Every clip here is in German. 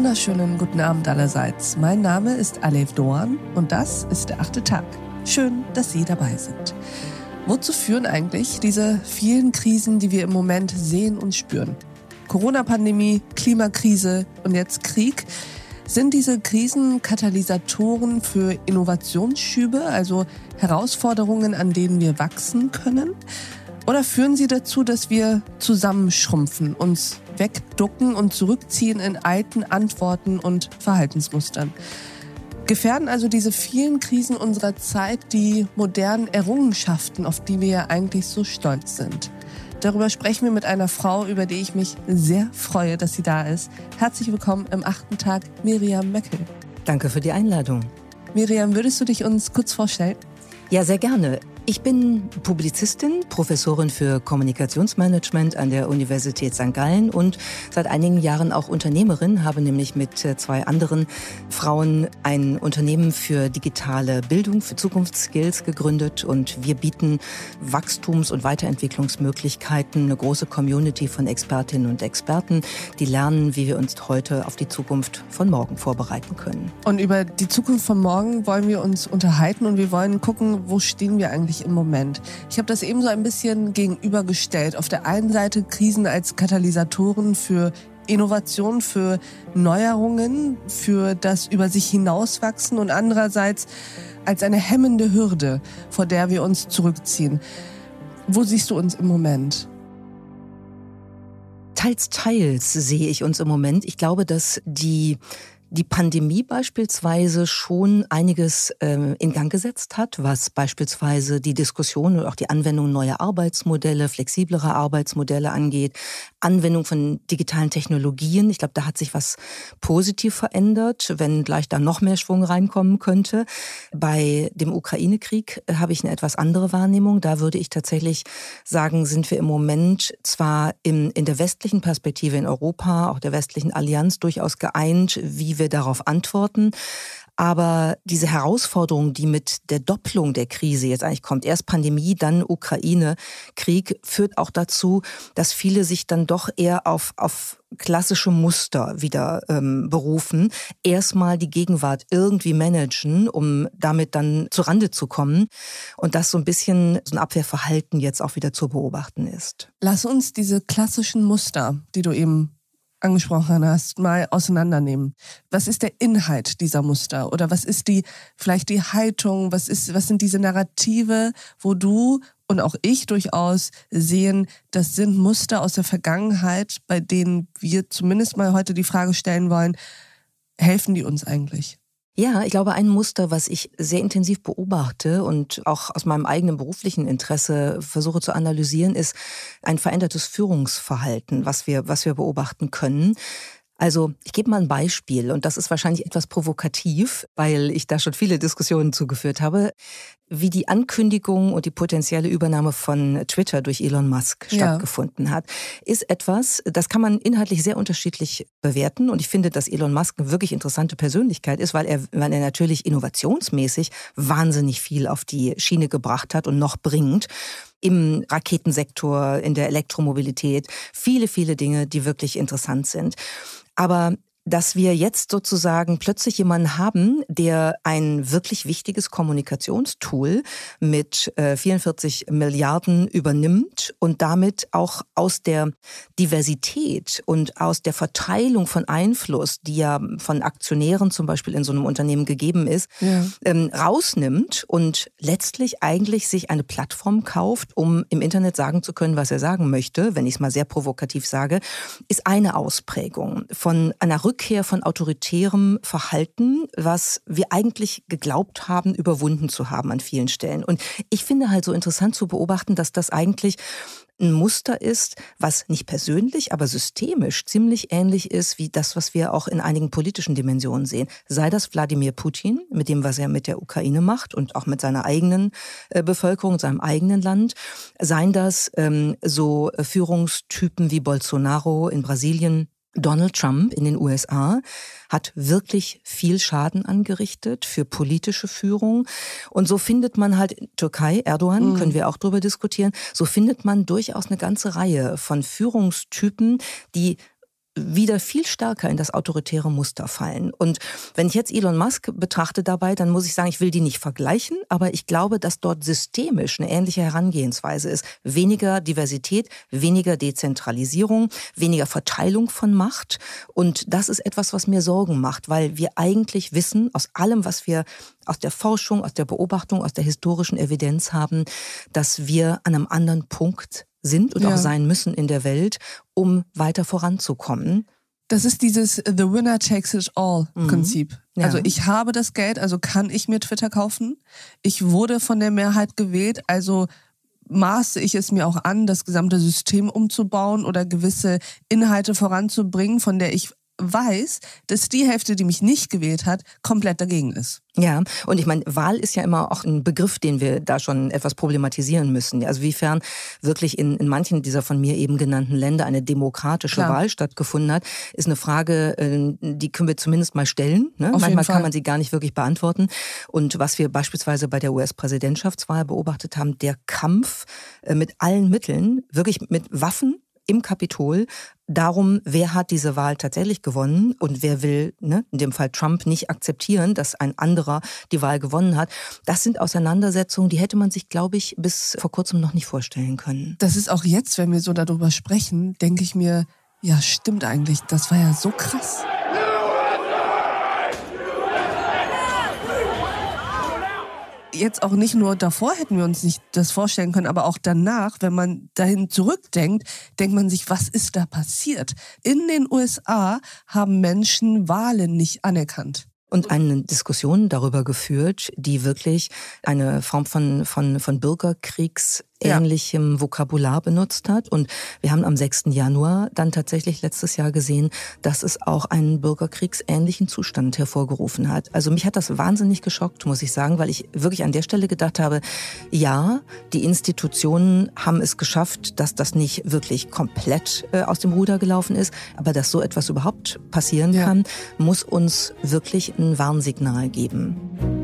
wunderschönen guten Abend allerseits. Mein Name ist Alev Doan und das ist der achte Tag. Schön, dass Sie dabei sind. Wozu führen eigentlich diese vielen Krisen, die wir im Moment sehen und spüren? Corona-Pandemie, Klimakrise und jetzt Krieg. Sind diese Krisen Katalysatoren für Innovationsschübe, also Herausforderungen, an denen wir wachsen können? Oder führen sie dazu, dass wir zusammenschrumpfen, uns wegducken und zurückziehen in alten Antworten und Verhaltensmustern? Gefährden also diese vielen Krisen unserer Zeit die modernen Errungenschaften, auf die wir ja eigentlich so stolz sind? Darüber sprechen wir mit einer Frau, über die ich mich sehr freue, dass sie da ist. Herzlich willkommen im achten Tag, Miriam Möckel. Danke für die Einladung. Miriam, würdest du dich uns kurz vorstellen? Ja, sehr gerne. Ich bin Publizistin, Professorin für Kommunikationsmanagement an der Universität St. Gallen und seit einigen Jahren auch Unternehmerin, habe nämlich mit äh, zwei anderen Frauen ein Unternehmen für digitale Bildung, für Zukunftsskills gegründet und wir bieten Wachstums- und Weiterentwicklungsmöglichkeiten, eine große Community von Expertinnen und Experten, die lernen, wie wir uns heute auf die Zukunft von morgen vorbereiten können. Und über die Zukunft von morgen wollen wir uns unterhalten und wir wollen gucken, wo stehen wir eigentlich im Moment? Ich habe das eben so ein bisschen gegenübergestellt. Auf der einen Seite Krisen als Katalysatoren für Innovation, für Neuerungen, für das über sich hinauswachsen und andererseits als eine hemmende Hürde, vor der wir uns zurückziehen. Wo siehst du uns im Moment? Teils, teils sehe ich uns im Moment. Ich glaube, dass die die Pandemie beispielsweise schon einiges äh, in Gang gesetzt hat, was beispielsweise die Diskussion und auch die Anwendung neuer Arbeitsmodelle, flexiblere Arbeitsmodelle angeht, Anwendung von digitalen Technologien. Ich glaube, da hat sich was positiv verändert, wenn gleich da noch mehr Schwung reinkommen könnte. Bei dem Ukraine-Krieg äh, habe ich eine etwas andere Wahrnehmung. Da würde ich tatsächlich sagen, sind wir im Moment zwar in, in der westlichen Perspektive in Europa, auch der westlichen Allianz durchaus geeint, wie wir darauf antworten. Aber diese Herausforderung, die mit der Doppelung der Krise jetzt eigentlich kommt, erst Pandemie, dann Ukraine, Krieg, führt auch dazu, dass viele sich dann doch eher auf, auf klassische Muster wieder ähm, berufen. Erstmal die Gegenwart irgendwie managen, um damit dann zu Rande zu kommen. Und das so ein bisschen so ein Abwehrverhalten jetzt auch wieder zu beobachten ist. Lass uns diese klassischen Muster, die du eben angesprochen hast, mal auseinandernehmen. Was ist der Inhalt dieser Muster oder was ist die vielleicht die Haltung, was ist was sind diese Narrative, wo du und auch ich durchaus sehen, das sind Muster aus der Vergangenheit, bei denen wir zumindest mal heute die Frage stellen wollen, helfen die uns eigentlich? Ja, ich glaube, ein Muster, was ich sehr intensiv beobachte und auch aus meinem eigenen beruflichen Interesse versuche zu analysieren, ist ein verändertes Führungsverhalten, was wir, was wir beobachten können. Also ich gebe mal ein Beispiel und das ist wahrscheinlich etwas provokativ, weil ich da schon viele Diskussionen zugeführt habe, wie die Ankündigung und die potenzielle Übernahme von Twitter durch Elon Musk ja. stattgefunden hat, ist etwas, das kann man inhaltlich sehr unterschiedlich bewerten und ich finde, dass Elon Musk eine wirklich interessante Persönlichkeit ist, weil er, weil er natürlich innovationsmäßig wahnsinnig viel auf die Schiene gebracht hat und noch bringt im Raketensektor, in der Elektromobilität, viele, viele Dinge, die wirklich interessant sind. Aber dass wir jetzt sozusagen plötzlich jemanden haben, der ein wirklich wichtiges Kommunikationstool mit äh, 44 Milliarden übernimmt und damit auch aus der Diversität und aus der Verteilung von Einfluss, die ja von Aktionären zum Beispiel in so einem Unternehmen gegeben ist, ja. ähm, rausnimmt und letztlich eigentlich sich eine Plattform kauft, um im Internet sagen zu können, was er sagen möchte, wenn ich es mal sehr provokativ sage, ist eine Ausprägung von einer Rückkehr von autoritärem Verhalten, was wir eigentlich geglaubt haben, überwunden zu haben an vielen Stellen. Und ich finde halt so interessant zu beobachten, dass das eigentlich ein Muster ist, was nicht persönlich, aber systemisch ziemlich ähnlich ist wie das, was wir auch in einigen politischen Dimensionen sehen. Sei das Wladimir Putin mit dem, was er mit der Ukraine macht und auch mit seiner eigenen äh, Bevölkerung, seinem eigenen Land. Seien das ähm, so Führungstypen wie Bolsonaro in Brasilien, Donald Trump in den USA hat wirklich viel Schaden angerichtet für politische Führung. Und so findet man halt Türkei, Erdogan, mhm. können wir auch darüber diskutieren, so findet man durchaus eine ganze Reihe von Führungstypen, die wieder viel stärker in das autoritäre Muster fallen. Und wenn ich jetzt Elon Musk betrachte dabei, dann muss ich sagen, ich will die nicht vergleichen, aber ich glaube, dass dort systemisch eine ähnliche Herangehensweise ist. Weniger Diversität, weniger Dezentralisierung, weniger Verteilung von Macht. Und das ist etwas, was mir Sorgen macht, weil wir eigentlich wissen, aus allem, was wir aus der Forschung, aus der Beobachtung, aus der historischen Evidenz haben, dass wir an einem anderen Punkt sind und ja. auch sein müssen in der Welt, um weiter voranzukommen. Das ist dieses The Winner Takes It All mhm. Prinzip. Ja. Also ich habe das Geld, also kann ich mir Twitter kaufen. Ich wurde von der Mehrheit gewählt, also maße ich es mir auch an, das gesamte System umzubauen oder gewisse Inhalte voranzubringen, von der ich weiß, dass die Hälfte, die mich nicht gewählt hat, komplett dagegen ist. Ja, und ich meine, Wahl ist ja immer auch ein Begriff, den wir da schon etwas problematisieren müssen. Also wiefern wirklich in, in manchen dieser von mir eben genannten Länder eine demokratische Klar. Wahl stattgefunden hat, ist eine Frage, äh, die können wir zumindest mal stellen. Ne? Manchmal kann man sie gar nicht wirklich beantworten. Und was wir beispielsweise bei der US-Präsidentschaftswahl beobachtet haben, der Kampf äh, mit allen Mitteln, wirklich mit Waffen, im Kapitol darum, wer hat diese Wahl tatsächlich gewonnen und wer will, ne, in dem Fall Trump, nicht akzeptieren, dass ein anderer die Wahl gewonnen hat. Das sind Auseinandersetzungen, die hätte man sich, glaube ich, bis vor kurzem noch nicht vorstellen können. Das ist auch jetzt, wenn wir so darüber sprechen, denke ich mir, ja, stimmt eigentlich, das war ja so krass. Jetzt auch nicht nur davor hätten wir uns nicht das vorstellen können, aber auch danach, wenn man dahin zurückdenkt, denkt man sich, was ist da passiert? In den USA haben Menschen Wahlen nicht anerkannt und eine Diskussion darüber geführt, die wirklich eine Form von, von, von Bürgerkriegs ähnlichem ja. Vokabular benutzt hat. Und wir haben am 6. Januar dann tatsächlich letztes Jahr gesehen, dass es auch einen bürgerkriegsähnlichen Zustand hervorgerufen hat. Also mich hat das wahnsinnig geschockt, muss ich sagen, weil ich wirklich an der Stelle gedacht habe, ja, die Institutionen haben es geschafft, dass das nicht wirklich komplett äh, aus dem Ruder gelaufen ist, aber dass so etwas überhaupt passieren ja. kann, muss uns wirklich ein Warnsignal geben.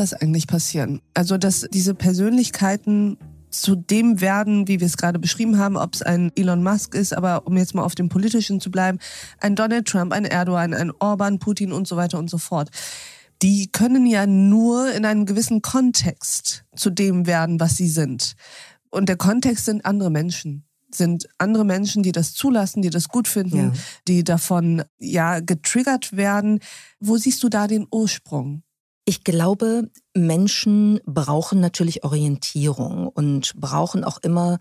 Das eigentlich passieren? Also, dass diese Persönlichkeiten zu dem werden, wie wir es gerade beschrieben haben, ob es ein Elon Musk ist, aber um jetzt mal auf dem politischen zu bleiben, ein Donald Trump, ein Erdogan, ein Orban, Putin und so weiter und so fort. Die können ja nur in einem gewissen Kontext zu dem werden, was sie sind. Und der Kontext sind andere Menschen sind andere Menschen, die das zulassen, die das gut finden, ja. die davon ja getriggert werden. Wo siehst du da den Ursprung? Ich glaube, Menschen brauchen natürlich Orientierung und brauchen auch immer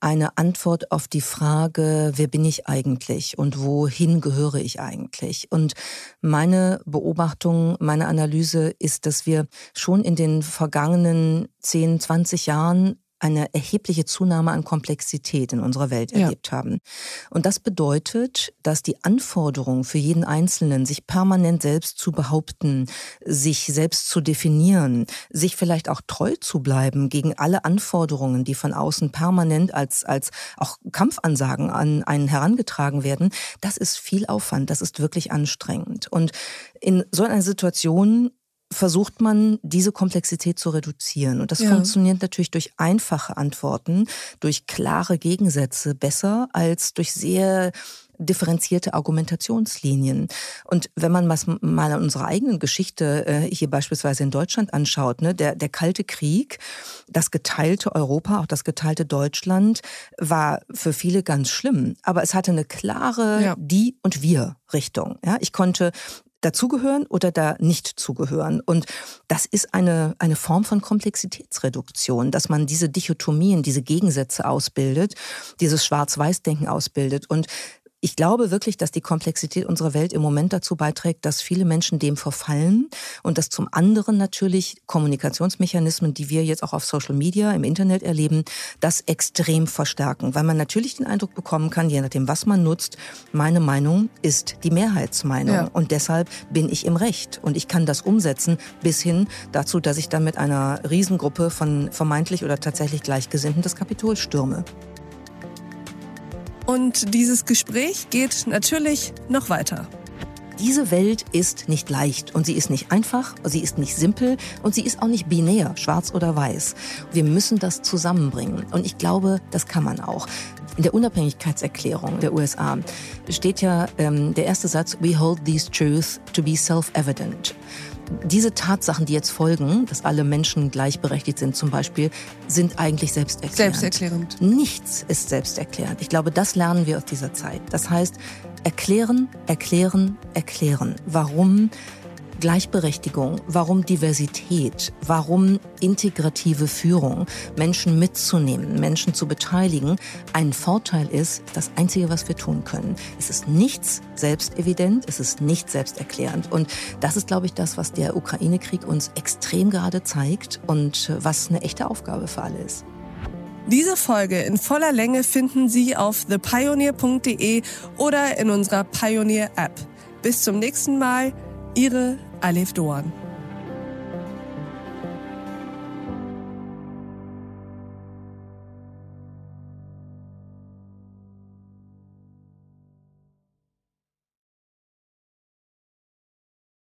eine Antwort auf die Frage, wer bin ich eigentlich und wohin gehöre ich eigentlich? Und meine Beobachtung, meine Analyse ist, dass wir schon in den vergangenen 10, 20 Jahren eine erhebliche Zunahme an Komplexität in unserer Welt erlebt ja. haben. Und das bedeutet, dass die Anforderung für jeden Einzelnen, sich permanent selbst zu behaupten, sich selbst zu definieren, sich vielleicht auch treu zu bleiben gegen alle Anforderungen, die von außen permanent als, als auch Kampfansagen an einen herangetragen werden, das ist viel Aufwand, das ist wirklich anstrengend. Und in so einer Situation versucht man, diese Komplexität zu reduzieren. Und das ja. funktioniert natürlich durch einfache Antworten, durch klare Gegensätze besser als durch sehr differenzierte Argumentationslinien. Und wenn man mal unsere eigenen Geschichte äh, hier beispielsweise in Deutschland anschaut, ne, der, der Kalte Krieg, das geteilte Europa, auch das geteilte Deutschland, war für viele ganz schlimm. Aber es hatte eine klare ja. Die- und Wir-Richtung. Ja, ich konnte dazugehören oder da nicht zugehören. Und das ist eine, eine Form von Komplexitätsreduktion, dass man diese Dichotomien, diese Gegensätze ausbildet, dieses Schwarz-Weiß-Denken ausbildet. Und ich glaube wirklich, dass die Komplexität unserer Welt im Moment dazu beiträgt, dass viele Menschen dem verfallen und dass zum anderen natürlich Kommunikationsmechanismen, die wir jetzt auch auf Social Media, im Internet erleben, das extrem verstärken, weil man natürlich den Eindruck bekommen kann, je nachdem, was man nutzt, meine Meinung ist die Mehrheitsmeinung ja. und deshalb bin ich im Recht und ich kann das umsetzen bis hin dazu, dass ich dann mit einer Riesengruppe von vermeintlich oder tatsächlich Gleichgesinnten das Kapitol stürme. Und dieses Gespräch geht natürlich noch weiter. Diese Welt ist nicht leicht und sie ist nicht einfach, sie ist nicht simpel und sie ist auch nicht binär, schwarz oder weiß. Wir müssen das zusammenbringen und ich glaube, das kann man auch. In der Unabhängigkeitserklärung der USA steht ja ähm, der erste Satz, We hold these truths to be self-evident. Diese Tatsachen, die jetzt folgen, dass alle Menschen gleichberechtigt sind zum Beispiel, sind eigentlich selbsterklärend. Selbsterklärend. Nichts ist selbsterklärend. Ich glaube, das lernen wir aus dieser Zeit. Das heißt, erklären, erklären, erklären. Warum Gleichberechtigung, warum Diversität, warum integrative Führung, Menschen mitzunehmen, Menschen zu beteiligen, ein Vorteil ist, das Einzige, was wir tun können. Es ist nichts selbstevident, es ist nicht selbsterklärend. Und das ist, glaube ich, das, was der Ukraine-Krieg uns extrem gerade zeigt und was eine echte Aufgabe für alle ist. Diese Folge in voller Länge finden Sie auf thepioneer.de oder in unserer Pioneer App. Bis zum nächsten Mal, Ihre Alef Doan.